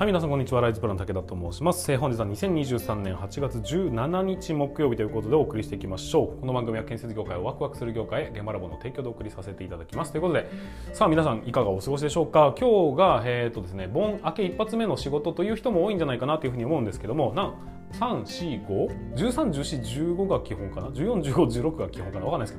はい、皆さんこんにちは。ライズプラン武田と申します。本日は2023年8月17日木曜日ということでお送りしていきましょう。この番組は建設業界をワクワクする業界へ現場ラボの提供でお送りさせていただきます。ということで、さあ皆さんいかがお過ごしでしょうか？今日がえっ、ー、とですね、盆明け一発目の仕事という人も多いんじゃないかなというふうに思うんですけども、な3、4、5、13、14、15が基本かな ?14、15、16が基本かな？わかんないです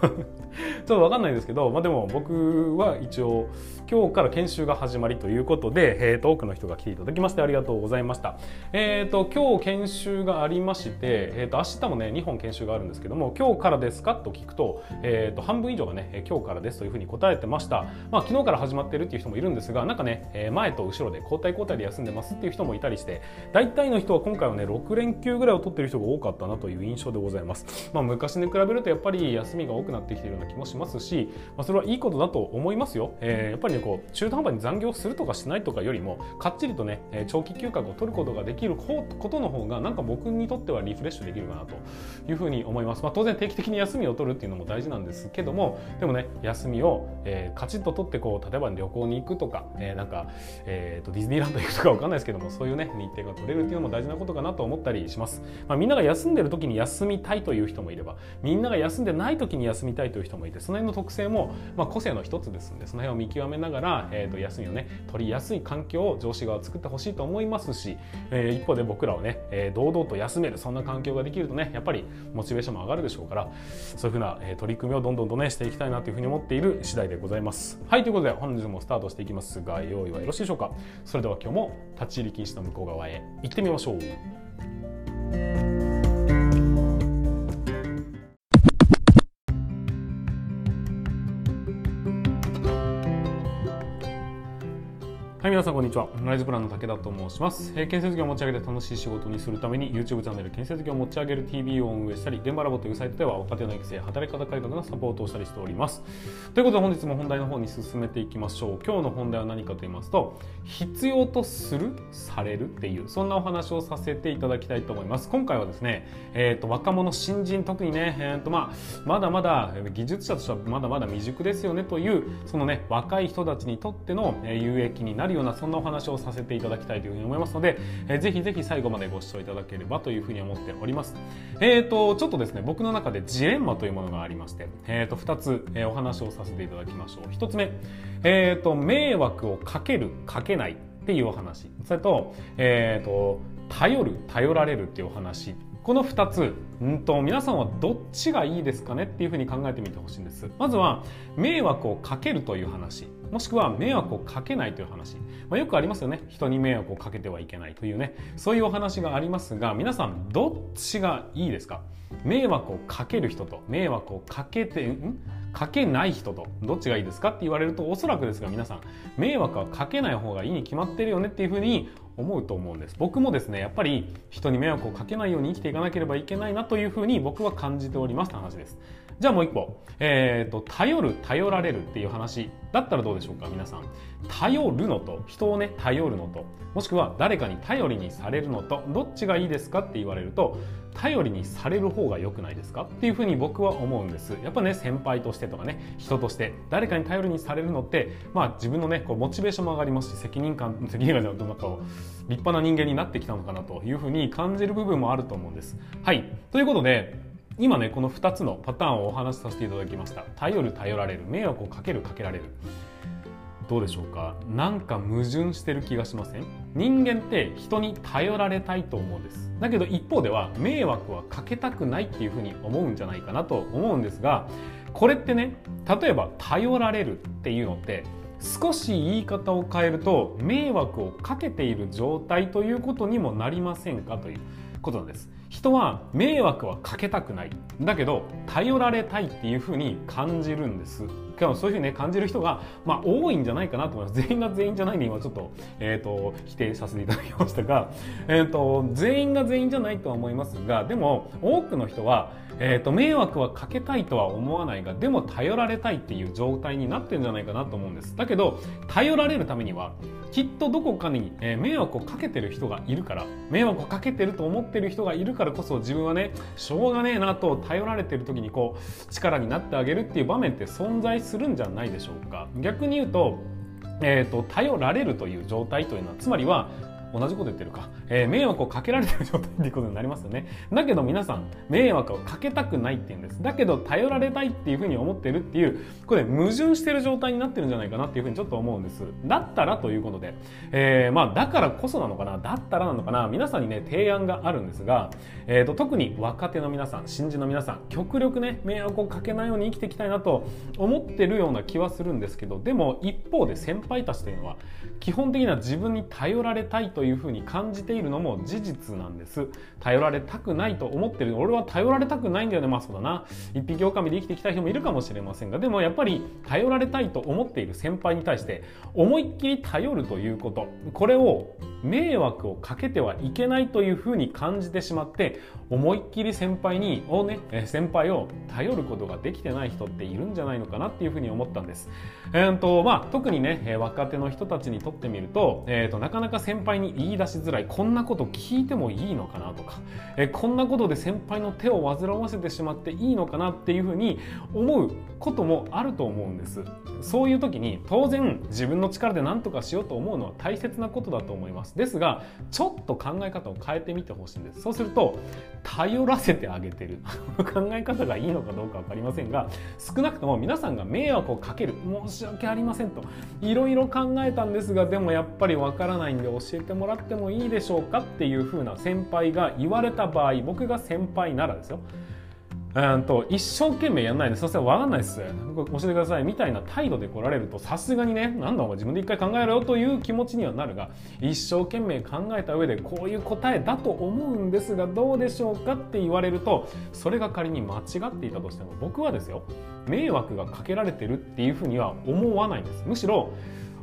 けども。ちょっとわかんないですけど、まあでも僕は一応今日から研修が始まりということで、えー、と多くの人が来ていただきましてありがとうございました。えっ、ー、と、今日研修がありまして、えっ、ー、と、明日もね、2本研修があるんですけども、今日からですか？と聞くと、えっ、と、半分以上がね、今日からですというふうに答えてました。まあ昨日から始まってるっていう人もいるんですが、なんかね、前と後ろで交代交代で休んでますっていう人もいたりして、大体の人は今回はね、6連休ぐらいを取ってる人が多かったなという印象でございます。まあ昔に比べるとやっぱり休みが多くなってきてるような気もしますし、まあそれはいいことだと思いますよ。えー、やっぱりね、こう、中途半端に残業するとかしないとかよりも、かっちりとね、長期休暇を取ることができることの方が、なんか僕にとってはリフレッシュできるかなというふうに思います。まあ当然定期的に休みを取るっていうのも大事なんですけども、でもね、休みを、えー、カチッと取ってこう、例えば旅行に行くとか、えー、なんか、えーと、ディズニーランド行くとかわかんないですけども、そういうね、日程が取れるっていうのも大事なことかなと思ったりします。まあみんなが休んでる時に休みたいという人もいれば、みんなが休んでない時に休みたいという人もいて、その辺の特性も、まあ、個性の一つですんで、その辺を見極めながら、えーと、休みをね、取りやすい環境を上司側は作ってほしいと思いますし、えー、一方で僕らをね、えー、堂々と休める、そんな環境ができるとね、やっぱりモチベーションも上がるでしょうから、そういうふうな、え、取り組みをどんどんとね、していきたいなというふうに思っている次第でございます。はい、ということで本日もスタートしていきますが、用意はよろしいでしょうか？それでは今日も立ち入り禁止の向こう側へ行ってみましょう。thank you はい、皆さんこんにちは。ライズプランの武田と申します。えー、建設業を持ち上げて楽しい仕事にするために YouTube チャンネル建設業を持ち上げる TV を運営したり、現場ラボというサイトでは若手の育成、働き方改革のサポートをしたりしております。ということで本日も本題の方に進めていきましょう。今日の本題は何かと言いますと、必要とする、されるっていう、そんなお話をさせていただきたいと思います。今回はですね、えっ、ー、と、若者、新人、特にね、えっ、ー、と、まあ、まだまだ技術者としてはまだまだ未熟ですよねという、そのね、若い人たちにとっての有益になるような、そんなお話をさせていただきたいというふうに思いますので、えー、ぜひぜひ最後までご視聴いただければというふうに思っております。えっ、ー、と、ちょっとですね、僕の中でジレンマというものがありまして、えっ、ー、と、2つ、えー、お話をさせていただきましょう。1つ目、えっ、ー、と、迷惑をかける、かけないっていうお話。それと、えっ、と、頼る、頼られるっていうお話。この2つ、うんと、皆さんはどっちがいいですかねっていうふうに考えてみてほしいんです。まずは、迷惑をかけるという話。もしくは迷惑をかけないという話。まあ、よくありますよね。人に迷惑をかけてはいけないというね。そういうお話がありますが、皆さんどっちがいいですか？迷惑をかける人と迷惑をかけて、ん？かけない人とどっちがいいですかって言われるとおそらくですが皆さん迷惑はかけない方がいいに決まってるよねっていうふうに思うと思うんです。僕もですねやっぱり人に迷惑をかけないように生きていかなければいけないなというふうに僕は感じておりますって話です。じゃあもう一個、えーと、頼る頼られるっていう話だったらどうでしょうか皆さん。頼るのと人をね頼るのともしくは誰かに頼りにされるのとどっちがいいですかって言われると頼りにされる方が良くないですか？っていうふうに僕は思うんです。やっぱね先輩としてとかね人として誰かに頼りにされるのってまあ自分のねこうモチベーションも上がりますし責任感責任感じゃなんか立派な人間になってきたのかなというふうに感じる部分もあると思うんです。はい。ということで今ねこの2つのパターンをお話しさせていただきました。頼る頼られる。迷惑をかけるかけられる。どうでしょうか？なんか矛盾してる気がしません？人間って人に頼られたいと思うんです。だけど一方では迷惑はかけたくないっていうふうに思うんじゃないかなと思うんですがこれってね例えば頼られるっていうのって少し言い方を変えると迷惑をかけている状態ということにもなりませんかということなんです。人は迷惑はかけたくない。だけど頼られたいっていうふうに感じるんです。そういうふうにね感じる人が、まあ、多いんじゃないかなと思います。全員が全員じゃないんで今ちょっと,、えーと、否定させていただきましたが、えーと、全員が全員じゃないとは思いますがでも多くの人は、えーと、迷惑はかけたいとは思わないがでも頼られたいっていう状態になってるんじゃないかなと思うんです。だけど頼られるためにはきっとどこかに、えー、迷惑をかけてる人がいるから迷惑をかけてると思ってる人がいるからこそ自分はねしょうがねえなと頼られてる時にこう力になってあげるっていう場面って存在するんじゃないでしょうか。逆に言うとえーと、頼られるという状態というのはつまりは同じこと言ってるか、えー、迷惑をかけられてる状態っていうことになりますよね。だけど皆さん、迷惑をかけたくないっていうんです。だけど、頼られたいっていうふうに思ってるっていう、これ矛盾してる状態になってるんじゃないかなっていうふうにちょっと思うんです。だったらということで、えー、まあ、だからこそなのかな、だったらなのかな、皆さんにね、提案があるんですが、えーと、特に若手の皆さん、新人の皆さん、極力ね、迷惑をかけないように生きていきたいなと思ってるような気はするんですけど、でも一方で先輩たちというのは、基本的には自分に頼られたいとというふうに感じているのも事実なんです。頼られたくないと思ってる。俺は頼られたくないんだよね。まあそうだな。一匹狼で生きてきた人もいるかもしれませんが。でもやっぱり頼られたいと思っている先輩に対して思いっきり頼るということ。これを迷惑をかけてはいけないというふうに感じてしまって思いっきり先輩にをね先輩を頼ることができてない人っているんじゃないのかなっていうふうに思ったんです。えーとまあ、特にね若手の人たちにとってみると,、えーと、なかなか先輩に言い出しづらいこんなこと聞いてもいいのかなとか、え、こんなことで先輩の手を煩わせてしまっていいのかなっていうふうに思うこともあると思うんです。そういう時に当然自分の力で何とかしようと思うのは大切なことだと思います。ですがちょっと考え方を変えてみてほしいんです。そうすると頼らせてあげてる考え方がいいのかどうか分かりませんが少なくとも皆さんが迷惑をかける申し訳ありませんといろいろ考えたんですがでもやっぱり分からないんで教えてももらってもいいでしょうかっていう風な先輩が言われた場合僕が先輩ならですようんと一生懸命やんないで、そして分かんないっす。教えてください。みたいな態度で来られると、さすがにね、なんだお前自分で一回考えろよという気持ちにはなるが、一生懸命考えた上でこういう答えだと思うんですが、どうでしょうかって言われると、それが仮に間違っていたとしても、僕はですよ、迷惑がかけられてるっていうふうには思わないんです。むしろ、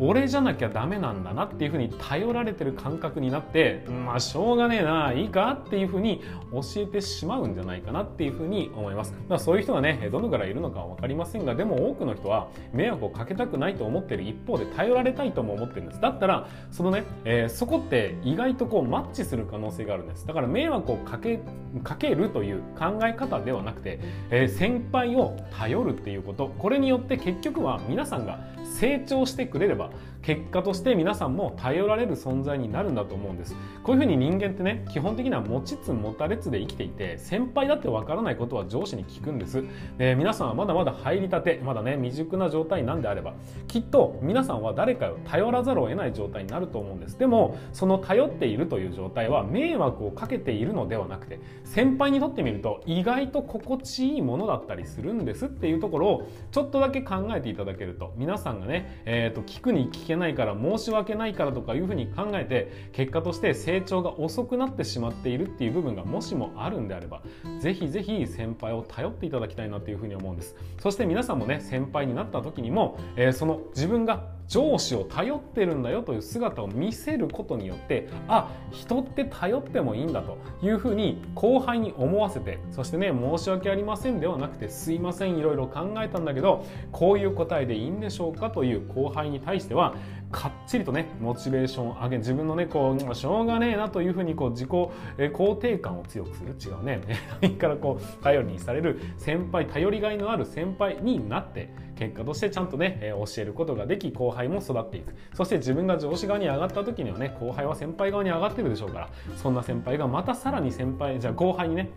俺じゃなきゃダメなんだなっていうふうに頼られてる感覚になってまあしょうがねえないいかっていうふうに教えてしまうんじゃないかなっていうふうに思います、まあ、そういう人がねどのぐらいいるのかは分かりませんがでも多くの人は迷惑をかけたくないと思ってる一方で頼られたいとも思ってるんです。だったらそのね、えー、そこって意外とこうマッチする可能性があるんです。だから迷惑をかけかけるという考え方ではなくて、えー、先輩を頼るっていうこと。これによって結局は皆さんが成長してくれれば結果として皆さんも頼られる存在になるんだと思うんです。こういうふうに人間ってね基本的には持ちつ持たれつで生きていて先輩だってわからないことは上司に聞くんです、えー、皆さんはまだまだ入りたてまだね未熟な状態なんであればきっと皆さんは誰かを頼らざるを得ない状態になると思うんです。でもその頼っているという状態は迷惑をかけているのではなくて先輩にとってみると意外と心地いいものだったりするんですっていうところをちょっとだけ考えていただけると皆さんがね、えーと、聞くに聞けないから申し訳ないからとかいうふうに考えて結果として成長が遅くなってしまっているっていう部分がもしもあるんであればぜひぜひ先輩を頼っていただきたいなというふうに思うんです。そして皆さんもね先輩になった時にも、えー、その自分が上司を頼ってるんだよという姿を見せることによってあ人って頼ってもいいんだというふうに後輩に思わせてそしてね申し訳ありませんではなくてすいませんいろいろ考えたんだけどこういう答えでいいんでしょうかという後輩に対してはかっちりとねモチベーションを上げ自分のねこうしょうがねえなというふうにこう自己肯定感を強くする。違うね。からこう頼りにされる先輩頼りがいのある先輩になって結果としてちゃんとねえ教えることができ後輩も育っていく。そして自分が上司側に上がった時にはね後輩は先輩側に上がってるでしょうからそんな先輩がまたさらに先輩じゃあ後輩にね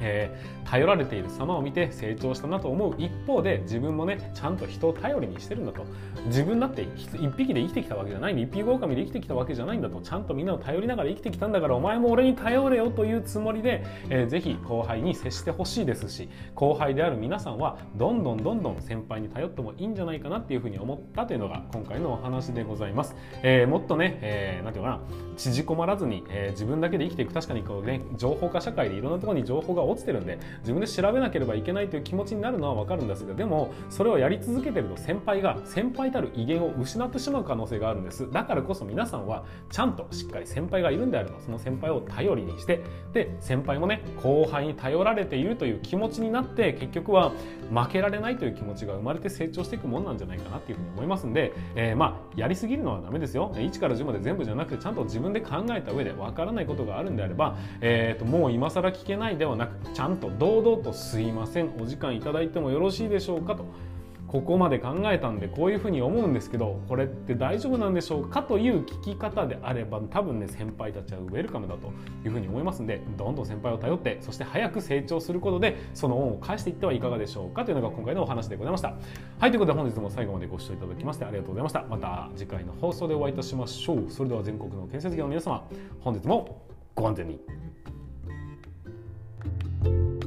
えー、頼られている様を見て成長したなと思う一方で自分もねちゃんと人を頼りにしてるんだと。自分だって一匹で生きてきたわけじゃない。一匹狼で生きてきたわけじゃないんだとちゃんとみんなを頼りながら生きてきたんだからお前も俺に頼れよというつもりで、えー、ぜひ後輩に接してほしいですし後輩である皆さんはどんどんどんどん先輩に頼ってもいいんじゃないかなっていうふうに思ったというのが今回のお話でございます、えー、もっとね、えー、なんていうかな。縮こまらずに、えー、自分だけで生きていく。確かにこうね情報化社会でいろんなところに情報が落ちてるんで自分で調べなければいけないという気持ちになるのは分かるんですがでもそれをやり続けてると先輩が先輩たる威厳を失ってしまう可能性があるんです。だからこそ皆さんはちゃんとしっかり先輩がいるんであればその先輩を頼りにしてで先輩もね後輩に頼られているという気持ちになって結局は負けられないという気持ちが生まれて成長していくもんなんじゃないかなっていうふうに思いますんで、えー、まあやりすぎるのはダメですよ。1から10まで全部じゃなくてちゃんと自分で考えた上で分からないことがあるんであれば、えーと、もう今更聞けないではなくちゃんと堂々と「すいません。お時間いただいてもよろしいでしょうか?」と。ここまで考えたんでこういうふうに思うんですけどこれって大丈夫なんでしょうかという聞き方であれば多分ね先輩たちはウェルカムだというふうに思いますんでどんどん先輩を頼ってそして早く成長することでその恩を返していってはいかがでしょうかというのが今回のお話でございました。はいということで本日も最後までご視聴いただきましてありがとうございました。また次回の放送でお会いいたしましょう。それでは全国の建設業の皆様本日もご安全に。you